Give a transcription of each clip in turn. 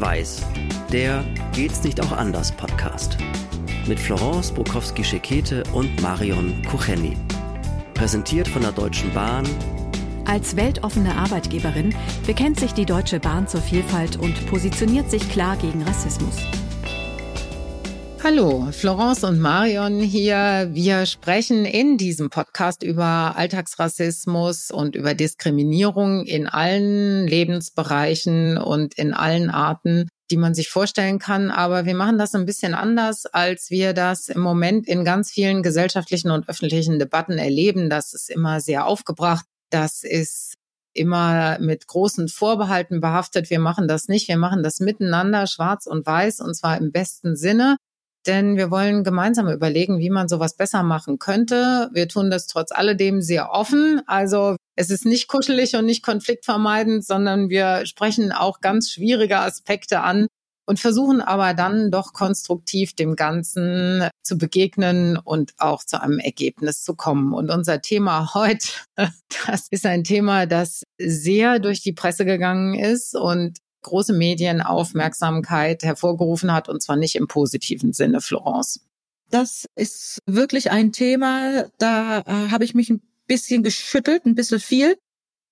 Schwarz-Weiß, der Geht's nicht auch anders Podcast. Mit Florence Bukowski-Schekete und Marion Kucheni. Präsentiert von der Deutschen Bahn. Als weltoffene Arbeitgeberin bekennt sich die Deutsche Bahn zur Vielfalt und positioniert sich klar gegen Rassismus. Hallo, Florence und Marion hier. Wir sprechen in diesem Podcast über Alltagsrassismus und über Diskriminierung in allen Lebensbereichen und in allen Arten, die man sich vorstellen kann. Aber wir machen das ein bisschen anders, als wir das im Moment in ganz vielen gesellschaftlichen und öffentlichen Debatten erleben. Das ist immer sehr aufgebracht. Das ist immer mit großen Vorbehalten behaftet. Wir machen das nicht. Wir machen das miteinander, schwarz und weiß, und zwar im besten Sinne denn wir wollen gemeinsam überlegen, wie man sowas besser machen könnte. Wir tun das trotz alledem sehr offen. Also es ist nicht kuschelig und nicht konfliktvermeidend, sondern wir sprechen auch ganz schwierige Aspekte an und versuchen aber dann doch konstruktiv dem Ganzen zu begegnen und auch zu einem Ergebnis zu kommen. Und unser Thema heute, das ist ein Thema, das sehr durch die Presse gegangen ist und große Medienaufmerksamkeit hervorgerufen hat, und zwar nicht im positiven Sinne, Florence. Das ist wirklich ein Thema, da äh, habe ich mich ein bisschen geschüttelt, ein bisschen viel.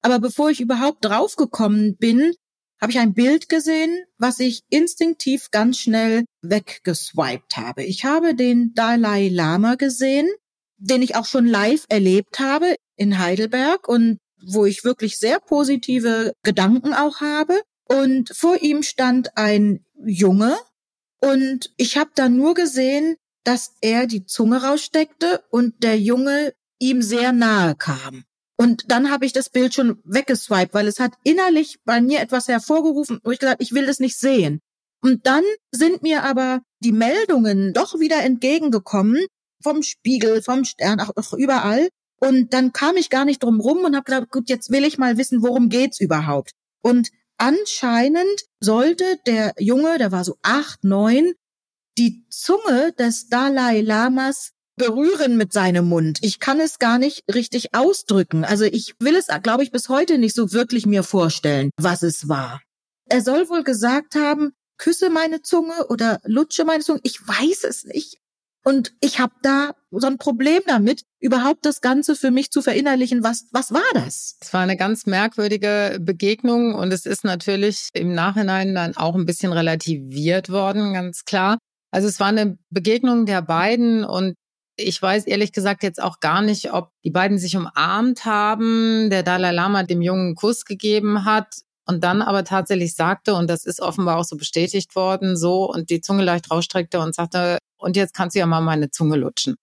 Aber bevor ich überhaupt draufgekommen bin, habe ich ein Bild gesehen, was ich instinktiv ganz schnell weggeswiped habe. Ich habe den Dalai Lama gesehen, den ich auch schon live erlebt habe in Heidelberg und wo ich wirklich sehr positive Gedanken auch habe. Und vor ihm stand ein Junge und ich habe dann nur gesehen, dass er die Zunge raussteckte und der Junge ihm sehr nahe kam. Und dann habe ich das Bild schon weggeswiped, weil es hat innerlich bei mir etwas hervorgerufen, wo ich gesagt, ich will das nicht sehen. Und dann sind mir aber die Meldungen doch wieder entgegengekommen, vom Spiegel, vom Stern, auch, auch überall. Und dann kam ich gar nicht drum rum und habe gedacht, gut, jetzt will ich mal wissen, worum geht's überhaupt. Und anscheinend sollte der Junge, der war so acht, neun, die Zunge des Dalai Lamas berühren mit seinem Mund. Ich kann es gar nicht richtig ausdrücken. Also ich will es, glaube ich, bis heute nicht so wirklich mir vorstellen, was es war. Er soll wohl gesagt haben, küsse meine Zunge oder lutsche meine Zunge. Ich weiß es nicht. Und ich habe da so ein Problem damit, überhaupt das Ganze für mich zu verinnerlichen. Was, was war das? Es war eine ganz merkwürdige Begegnung und es ist natürlich im Nachhinein dann auch ein bisschen relativiert worden, ganz klar. Also es war eine Begegnung der beiden und ich weiß ehrlich gesagt jetzt auch gar nicht, ob die beiden sich umarmt haben, der Dalai Lama dem Jungen Kuss gegeben hat und dann aber tatsächlich sagte, und das ist offenbar auch so bestätigt worden, so und die Zunge leicht rausstreckte und sagte, und jetzt kannst du ja mal meine Zunge lutschen.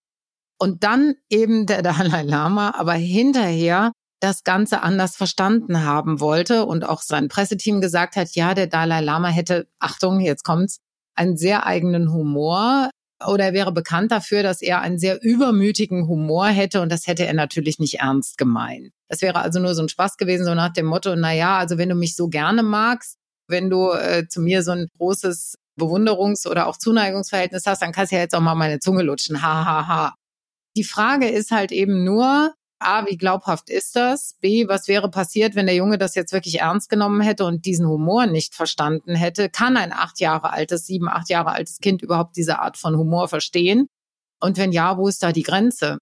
Und dann eben der Dalai Lama, aber hinterher das Ganze anders verstanden haben wollte und auch sein Presseteam gesagt hat, ja, der Dalai Lama hätte, Achtung, jetzt kommt's, einen sehr eigenen Humor oder er wäre bekannt dafür, dass er einen sehr übermütigen Humor hätte und das hätte er natürlich nicht ernst gemeint. Das wäre also nur so ein Spaß gewesen, so nach dem Motto, na ja, also wenn du mich so gerne magst, wenn du äh, zu mir so ein großes Bewunderungs- oder auch Zuneigungsverhältnis hast, dann kannst du ja jetzt auch mal meine Zunge lutschen. Ha, ha, ha. Die Frage ist halt eben nur, A, wie glaubhaft ist das? B, was wäre passiert, wenn der Junge das jetzt wirklich ernst genommen hätte und diesen Humor nicht verstanden hätte? Kann ein acht Jahre altes, sieben, acht Jahre altes Kind überhaupt diese Art von Humor verstehen? Und wenn ja, wo ist da die Grenze?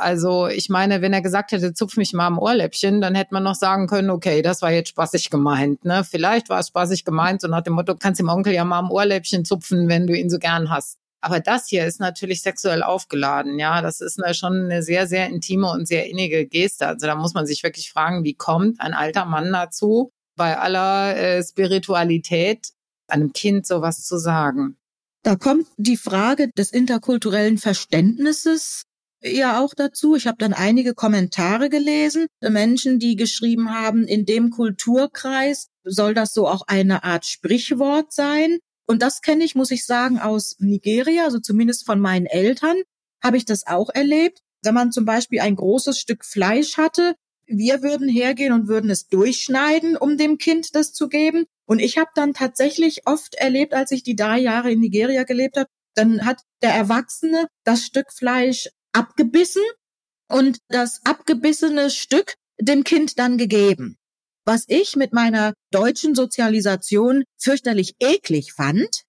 Also ich meine, wenn er gesagt hätte, zupf mich mal am Ohrläppchen, dann hätte man noch sagen können, okay, das war jetzt spaßig gemeint. Ne? Vielleicht war es spaßig gemeint, so nach dem Motto, kannst dem Onkel ja mal am Ohrläppchen zupfen, wenn du ihn so gern hast. Aber das hier ist natürlich sexuell aufgeladen, ja. Das ist eine, schon eine sehr, sehr intime und sehr innige Geste. Also da muss man sich wirklich fragen, wie kommt ein alter Mann dazu, bei aller äh, Spiritualität einem Kind sowas zu sagen? Da kommt die Frage des interkulturellen Verständnisses ja auch dazu. Ich habe dann einige Kommentare gelesen, Menschen, die geschrieben haben, in dem Kulturkreis soll das so auch eine Art Sprichwort sein. Und das kenne ich, muss ich sagen, aus Nigeria, also zumindest von meinen Eltern, habe ich das auch erlebt. Wenn man zum Beispiel ein großes Stück Fleisch hatte, wir würden hergehen und würden es durchschneiden, um dem Kind das zu geben. Und ich habe dann tatsächlich oft erlebt, als ich die drei Jahre in Nigeria gelebt habe, dann hat der Erwachsene das Stück Fleisch abgebissen und das abgebissene Stück dem Kind dann gegeben. was ich mit meiner deutschen Sozialisation fürchterlich eklig fand.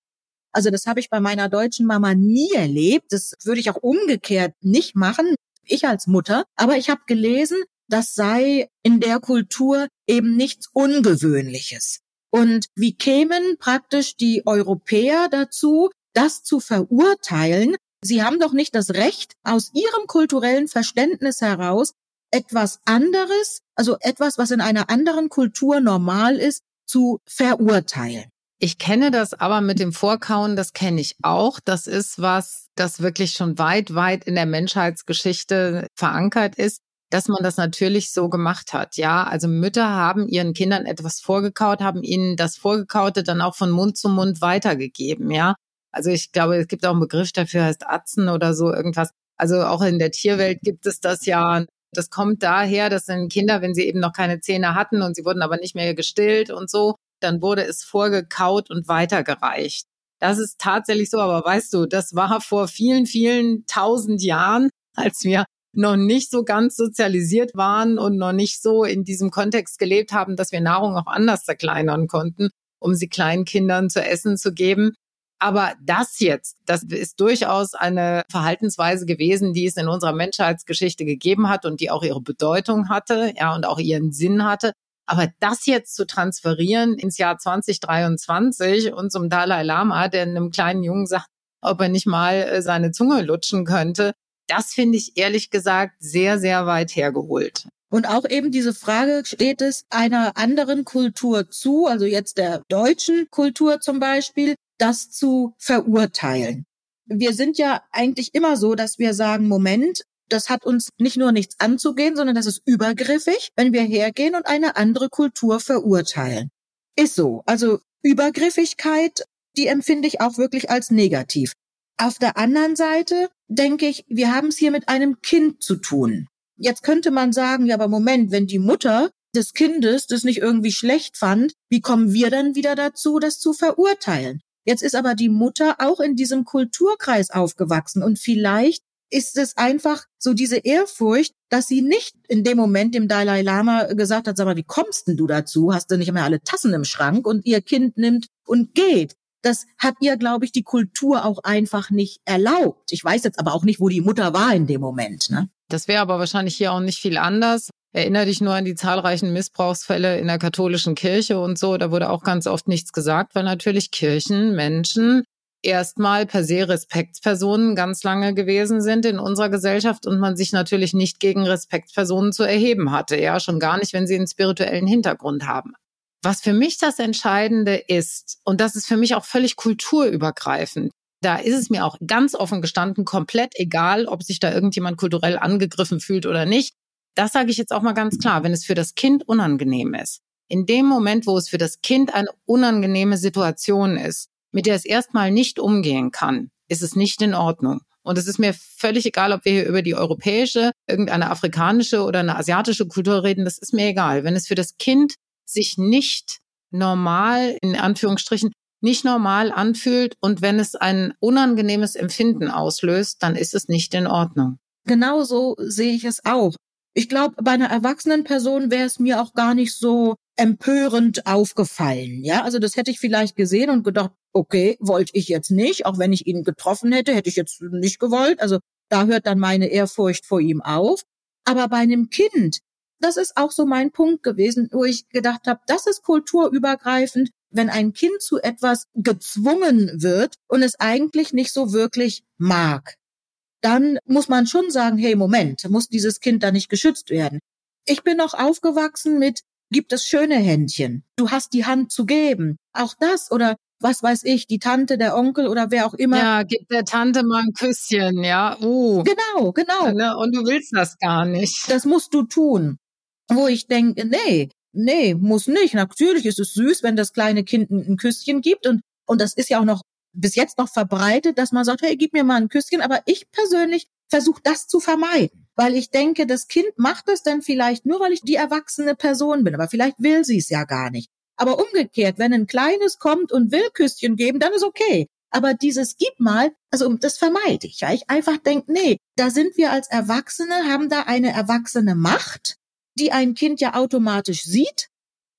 Also das habe ich bei meiner deutschen Mama nie erlebt. Das würde ich auch umgekehrt nicht machen, ich als Mutter. Aber ich habe gelesen, das sei in der Kultur eben nichts Ungewöhnliches. Und wie kämen praktisch die Europäer dazu, das zu verurteilen? Sie haben doch nicht das Recht, aus ihrem kulturellen Verständnis heraus etwas anderes, also etwas, was in einer anderen Kultur normal ist, zu verurteilen. Ich kenne das aber mit dem Vorkauen, das kenne ich auch. Das ist was, das wirklich schon weit, weit in der Menschheitsgeschichte verankert ist dass man das natürlich so gemacht hat. Ja, also Mütter haben ihren Kindern etwas vorgekaut, haben ihnen das Vorgekaute dann auch von Mund zu Mund weitergegeben. Ja, also ich glaube, es gibt auch einen Begriff dafür, heißt Atzen oder so irgendwas. Also auch in der Tierwelt gibt es das ja. Das kommt daher, dass dann Kinder, wenn sie eben noch keine Zähne hatten und sie wurden aber nicht mehr gestillt und so, dann wurde es vorgekaut und weitergereicht. Das ist tatsächlich so, aber weißt du, das war vor vielen, vielen tausend Jahren, als wir noch nicht so ganz sozialisiert waren und noch nicht so in diesem Kontext gelebt haben, dass wir Nahrung auch anders zerkleinern konnten, um sie kleinen Kindern zu essen zu geben. Aber das jetzt, das ist durchaus eine Verhaltensweise gewesen, die es in unserer Menschheitsgeschichte gegeben hat und die auch ihre Bedeutung hatte, ja, und auch ihren Sinn hatte. Aber das jetzt zu transferieren ins Jahr 2023 und zum Dalai Lama, der einem kleinen Jungen sagt, ob er nicht mal äh, seine Zunge lutschen könnte, das finde ich ehrlich gesagt sehr, sehr weit hergeholt. Und auch eben diese Frage, steht es einer anderen Kultur zu, also jetzt der deutschen Kultur zum Beispiel, das zu verurteilen? Wir sind ja eigentlich immer so, dass wir sagen, Moment, das hat uns nicht nur nichts anzugehen, sondern das ist übergriffig, wenn wir hergehen und eine andere Kultur verurteilen. Ist so. Also Übergriffigkeit, die empfinde ich auch wirklich als negativ. Auf der anderen Seite denke ich, wir haben es hier mit einem Kind zu tun. Jetzt könnte man sagen, ja, aber Moment, wenn die Mutter des Kindes das nicht irgendwie schlecht fand, wie kommen wir dann wieder dazu, das zu verurteilen? Jetzt ist aber die Mutter auch in diesem Kulturkreis aufgewachsen und vielleicht ist es einfach so diese Ehrfurcht, dass sie nicht in dem Moment dem Dalai Lama gesagt hat, sag mal, wie kommst denn du dazu? Hast du nicht mehr alle Tassen im Schrank und ihr Kind nimmt und geht? Das hat ihr, glaube ich, die Kultur auch einfach nicht erlaubt. Ich weiß jetzt aber auch nicht, wo die Mutter war in dem Moment. Ne? Das wäre aber wahrscheinlich hier auch nicht viel anders. Erinnere dich nur an die zahlreichen Missbrauchsfälle in der katholischen Kirche und so. Da wurde auch ganz oft nichts gesagt, weil natürlich Kirchen, Menschen erstmal per se Respektspersonen ganz lange gewesen sind in unserer Gesellschaft und man sich natürlich nicht gegen Respektspersonen zu erheben hatte. Ja, schon gar nicht, wenn sie einen spirituellen Hintergrund haben. Was für mich das Entscheidende ist, und das ist für mich auch völlig kulturübergreifend, da ist es mir auch ganz offen gestanden, komplett egal, ob sich da irgendjemand kulturell angegriffen fühlt oder nicht. Das sage ich jetzt auch mal ganz klar, wenn es für das Kind unangenehm ist. In dem Moment, wo es für das Kind eine unangenehme Situation ist, mit der es erstmal nicht umgehen kann, ist es nicht in Ordnung. Und es ist mir völlig egal, ob wir hier über die europäische, irgendeine afrikanische oder eine asiatische Kultur reden, das ist mir egal. Wenn es für das Kind sich nicht normal, in Anführungsstrichen, nicht normal anfühlt und wenn es ein unangenehmes Empfinden auslöst, dann ist es nicht in Ordnung. Genau so sehe ich es auch. Ich glaube, bei einer erwachsenen Person wäre es mir auch gar nicht so empörend aufgefallen. Ja, also das hätte ich vielleicht gesehen und gedacht, okay, wollte ich jetzt nicht, auch wenn ich ihn getroffen hätte, hätte ich jetzt nicht gewollt. Also da hört dann meine Ehrfurcht vor ihm auf. Aber bei einem Kind, das ist auch so mein Punkt gewesen, wo ich gedacht habe, das ist kulturübergreifend, wenn ein Kind zu etwas gezwungen wird und es eigentlich nicht so wirklich mag. Dann muss man schon sagen, hey, Moment, muss dieses Kind da nicht geschützt werden. Ich bin noch aufgewachsen mit, gibt es schöne Händchen. Du hast die Hand zu geben. Auch das oder was weiß ich, die Tante, der Onkel oder wer auch immer. Ja, gib der Tante mal ein Küsschen, ja. Uh. Genau, genau. Ne, und du willst das gar nicht. Das musst du tun wo ich denke, nee, nee, muss nicht. Natürlich ist es süß, wenn das kleine Kind ein, Küsschen gibt und, und das ist ja auch noch bis jetzt noch verbreitet, dass man sagt, hey, gib mir mal ein Küsschen, aber ich persönlich versuche das zu vermeiden, weil ich denke, das Kind macht es dann vielleicht nur, weil ich die erwachsene Person bin, aber vielleicht will sie es ja gar nicht. Aber umgekehrt, wenn ein Kleines kommt und will Küsschen geben, dann ist okay. Aber dieses Gib mal, also das vermeide ich, weil ich einfach denke, nee, da sind wir als Erwachsene, haben da eine erwachsene Macht die ein Kind ja automatisch sieht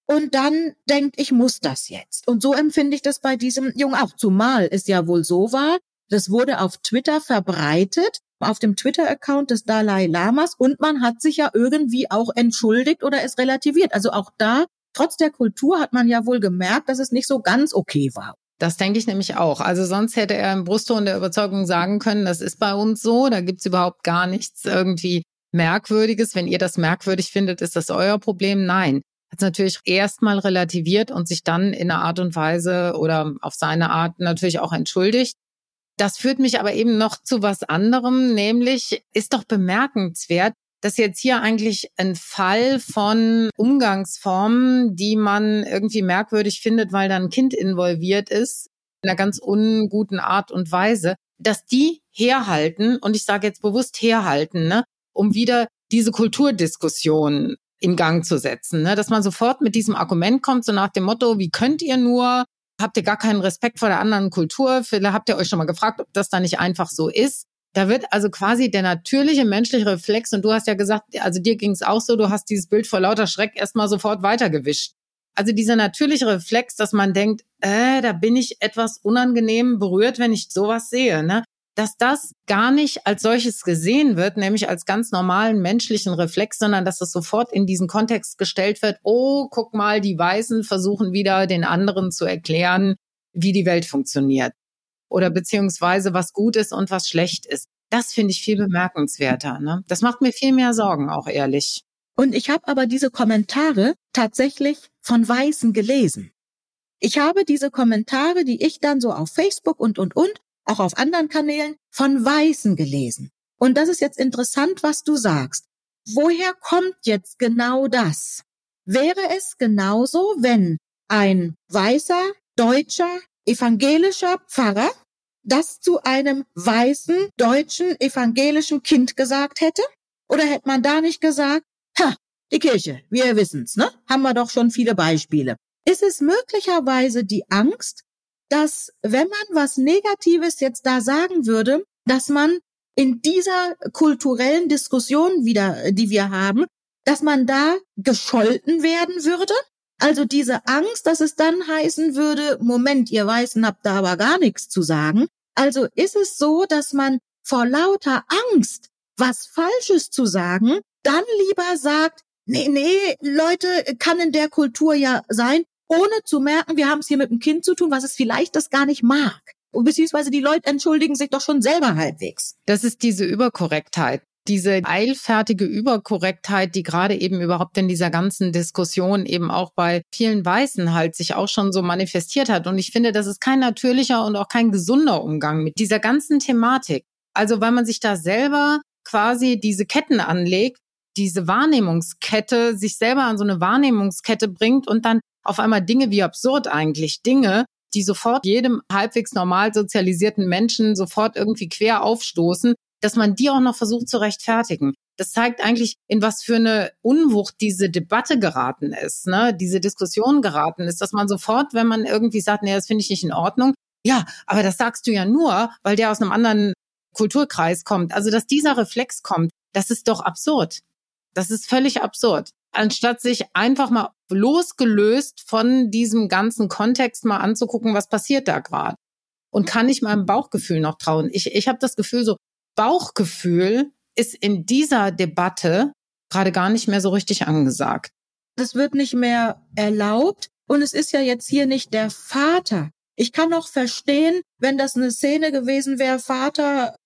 und dann denkt, ich muss das jetzt. Und so empfinde ich das bei diesem Jungen auch. Zumal es ja wohl so war, das wurde auf Twitter verbreitet, auf dem Twitter-Account des Dalai Lamas und man hat sich ja irgendwie auch entschuldigt oder es relativiert. Also auch da, trotz der Kultur, hat man ja wohl gemerkt, dass es nicht so ganz okay war. Das denke ich nämlich auch. Also sonst hätte er im Brustton der Überzeugung sagen können, das ist bei uns so, da gibt's überhaupt gar nichts irgendwie Merkwürdiges. Wenn ihr das merkwürdig findet, ist das euer Problem. Nein. Hat es natürlich erstmal relativiert und sich dann in einer Art und Weise oder auf seine Art natürlich auch entschuldigt. Das führt mich aber eben noch zu was anderem, nämlich ist doch bemerkenswert, dass jetzt hier eigentlich ein Fall von Umgangsformen, die man irgendwie merkwürdig findet, weil da ein Kind involviert ist, in einer ganz unguten Art und Weise, dass die herhalten, und ich sage jetzt bewusst herhalten, ne, um wieder diese Kulturdiskussion in Gang zu setzen, ne? dass man sofort mit diesem Argument kommt, so nach dem Motto, wie könnt ihr nur, habt ihr gar keinen Respekt vor der anderen Kultur, vielleicht habt ihr euch schon mal gefragt, ob das da nicht einfach so ist. Da wird also quasi der natürliche menschliche Reflex, und du hast ja gesagt, also dir ging es auch so, du hast dieses Bild vor lauter Schreck erstmal sofort weitergewischt. Also dieser natürliche Reflex, dass man denkt, äh, da bin ich etwas unangenehm berührt, wenn ich sowas sehe. Ne? Dass das gar nicht als solches gesehen wird, nämlich als ganz normalen menschlichen Reflex, sondern dass es sofort in diesen Kontext gestellt wird, oh, guck mal, die Weißen versuchen wieder den anderen zu erklären, wie die Welt funktioniert oder beziehungsweise was gut ist und was schlecht ist. Das finde ich viel bemerkenswerter. Ne? Das macht mir viel mehr Sorgen, auch ehrlich. Und ich habe aber diese Kommentare tatsächlich von Weißen gelesen. Ich habe diese Kommentare, die ich dann so auf Facebook und, und, und auch auf anderen Kanälen, von Weißen gelesen. Und das ist jetzt interessant, was du sagst. Woher kommt jetzt genau das? Wäre es genauso, wenn ein weißer, deutscher, evangelischer Pfarrer das zu einem weißen, deutschen, evangelischen Kind gesagt hätte? Oder hätte man da nicht gesagt, ha, die Kirche, wir wissen's, ne? Haben wir doch schon viele Beispiele. Ist es möglicherweise die Angst, dass wenn man was Negatives jetzt da sagen würde, dass man in dieser kulturellen Diskussion wieder, die wir haben, dass man da gescholten werden würde? Also diese Angst, dass es dann heißen würde, Moment, ihr Weißen habt da aber gar nichts zu sagen. Also ist es so, dass man vor lauter Angst, was Falsches zu sagen, dann lieber sagt, nee, nee, Leute, kann in der Kultur ja sein, ohne zu merken, wir haben es hier mit einem Kind zu tun, was es vielleicht das gar nicht mag. Beziehungsweise die Leute entschuldigen sich doch schon selber halbwegs. Das ist diese Überkorrektheit diese eilfertige Überkorrektheit, die gerade eben überhaupt in dieser ganzen Diskussion eben auch bei vielen Weißen halt sich auch schon so manifestiert hat. Und ich finde, das ist kein natürlicher und auch kein gesunder Umgang mit dieser ganzen Thematik. Also weil man sich da selber quasi diese Ketten anlegt, diese Wahrnehmungskette, sich selber an so eine Wahrnehmungskette bringt und dann auf einmal Dinge wie absurd eigentlich, Dinge, die sofort jedem halbwegs normal sozialisierten Menschen sofort irgendwie quer aufstoßen, dass man die auch noch versucht zu rechtfertigen. Das zeigt eigentlich, in was für eine Unwucht diese Debatte geraten ist, ne? diese Diskussion geraten ist, dass man sofort, wenn man irgendwie sagt, nee, das finde ich nicht in Ordnung, ja, aber das sagst du ja nur, weil der aus einem anderen Kulturkreis kommt. Also, dass dieser Reflex kommt, das ist doch absurd. Das ist völlig absurd anstatt sich einfach mal losgelöst von diesem ganzen Kontext mal anzugucken, was passiert da gerade. Und kann ich meinem Bauchgefühl noch trauen? Ich, ich habe das Gefühl, so Bauchgefühl ist in dieser Debatte gerade gar nicht mehr so richtig angesagt. Das wird nicht mehr erlaubt. Und es ist ja jetzt hier nicht der Vater. Ich kann auch verstehen, wenn das eine Szene gewesen wäre, Vater,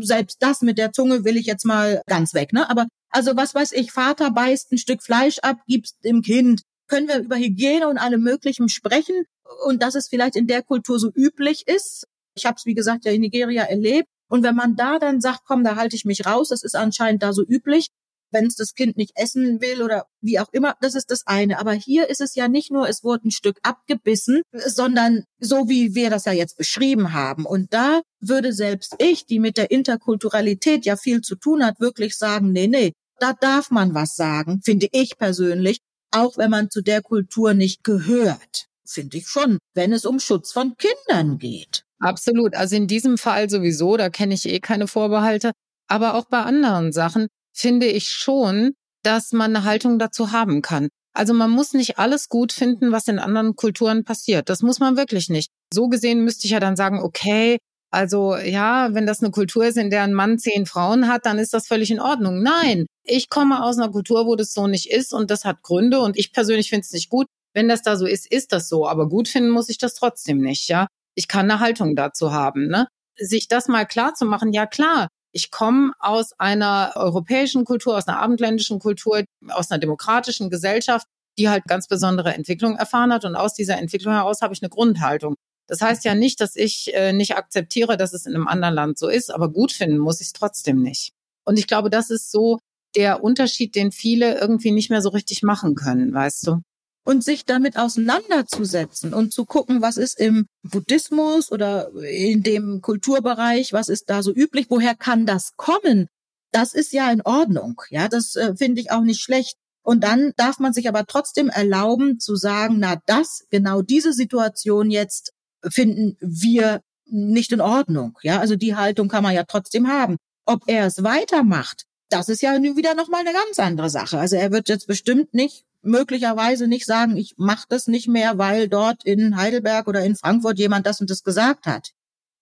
selbst das mit der Zunge will ich jetzt mal ganz weg, ne? Aber also was weiß ich, Vater beißt ein Stück Fleisch ab, gibt's dem Kind. Können wir über Hygiene und allem Möglichen sprechen und dass es vielleicht in der Kultur so üblich ist. Ich habe es, wie gesagt, ja in Nigeria erlebt. Und wenn man da dann sagt, komm, da halte ich mich raus, das ist anscheinend da so üblich, wenn es das Kind nicht essen will oder wie auch immer, das ist das eine. Aber hier ist es ja nicht nur, es wurde ein Stück abgebissen, sondern so wie wir das ja jetzt beschrieben haben. Und da würde selbst ich, die mit der Interkulturalität ja viel zu tun hat, wirklich sagen, nee, nee, da darf man was sagen, finde ich persönlich, auch wenn man zu der Kultur nicht gehört. Finde ich schon, wenn es um Schutz von Kindern geht. Absolut. Also in diesem Fall sowieso, da kenne ich eh keine Vorbehalte. Aber auch bei anderen Sachen finde ich schon, dass man eine Haltung dazu haben kann. Also man muss nicht alles gut finden, was in anderen Kulturen passiert. Das muss man wirklich nicht. So gesehen müsste ich ja dann sagen, okay, also ja, wenn das eine Kultur ist, in der ein Mann zehn Frauen hat, dann ist das völlig in Ordnung. Nein, ich komme aus einer Kultur, wo das so nicht ist und das hat Gründe und ich persönlich finde es nicht gut. Wenn das da so ist, ist das so. Aber gut finden muss ich das trotzdem nicht, ja. Ich kann eine Haltung dazu haben, ne? Sich das mal klar zu machen, ja klar, ich komme aus einer europäischen Kultur, aus einer abendländischen Kultur, aus einer demokratischen Gesellschaft, die halt ganz besondere Entwicklung erfahren hat. Und aus dieser Entwicklung heraus habe ich eine Grundhaltung. Das heißt ja nicht, dass ich äh, nicht akzeptiere, dass es in einem anderen Land so ist, aber gut finden muss ich es trotzdem nicht. Und ich glaube, das ist so der Unterschied, den viele irgendwie nicht mehr so richtig machen können, weißt du? Und sich damit auseinanderzusetzen und zu gucken, was ist im Buddhismus oder in dem Kulturbereich, was ist da so üblich, woher kann das kommen? Das ist ja in Ordnung. Ja, das äh, finde ich auch nicht schlecht. Und dann darf man sich aber trotzdem erlauben zu sagen, na das, genau diese Situation jetzt finden wir nicht in Ordnung. Ja, also die Haltung kann man ja trotzdem haben. Ob er es weitermacht, das ist ja nun wieder nochmal eine ganz andere Sache. Also er wird jetzt bestimmt nicht, möglicherweise nicht sagen, ich mache das nicht mehr, weil dort in Heidelberg oder in Frankfurt jemand das und das gesagt hat.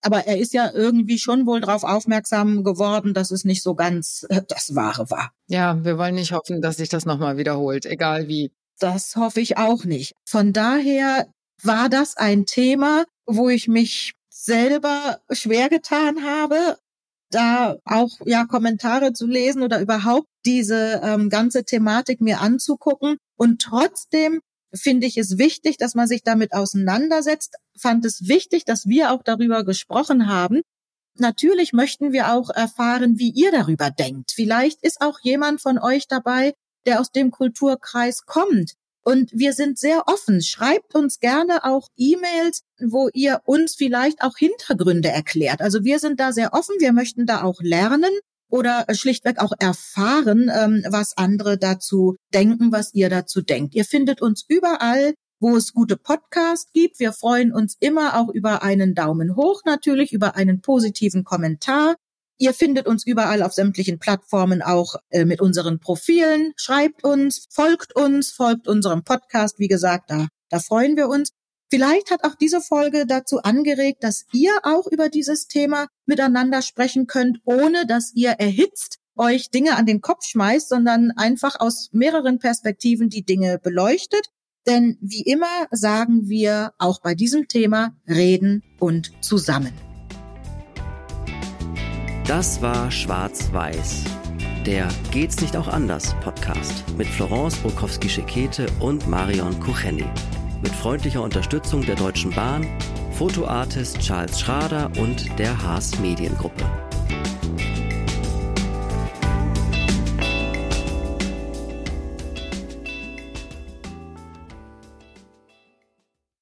Aber er ist ja irgendwie schon wohl darauf aufmerksam geworden, dass es nicht so ganz äh, das Wahre war. Ja, wir wollen nicht hoffen, dass sich das nochmal wiederholt, egal wie. Das hoffe ich auch nicht. Von daher war das ein Thema, wo ich mich selber schwer getan habe, da auch ja Kommentare zu lesen oder überhaupt diese ähm, ganze Thematik mir anzugucken. Und trotzdem finde ich es wichtig, dass man sich damit auseinandersetzt. Fand es wichtig, dass wir auch darüber gesprochen haben. Natürlich möchten wir auch erfahren, wie ihr darüber denkt. Vielleicht ist auch jemand von euch dabei, der aus dem Kulturkreis kommt, und wir sind sehr offen. Schreibt uns gerne auch E-Mails, wo ihr uns vielleicht auch Hintergründe erklärt. Also wir sind da sehr offen. Wir möchten da auch lernen oder schlichtweg auch erfahren, ähm, was andere dazu denken, was ihr dazu denkt. Ihr findet uns überall, wo es gute Podcasts gibt. Wir freuen uns immer auch über einen Daumen hoch natürlich, über einen positiven Kommentar. Ihr findet uns überall auf sämtlichen Plattformen auch äh, mit unseren Profilen. Schreibt uns, folgt uns, folgt unserem Podcast. Wie gesagt, da, da freuen wir uns. Vielleicht hat auch diese Folge dazu angeregt, dass ihr auch über dieses Thema miteinander sprechen könnt, ohne dass ihr erhitzt euch Dinge an den Kopf schmeißt, sondern einfach aus mehreren Perspektiven die Dinge beleuchtet. Denn wie immer sagen wir auch bei diesem Thema reden und zusammen. Das war Schwarz-Weiß, der Geht's nicht auch anders Podcast mit Florence Brokowski-Schekete und Marion Kucheni. Mit freundlicher Unterstützung der Deutschen Bahn, Fotoartist Charles Schrader und der Haas Mediengruppe.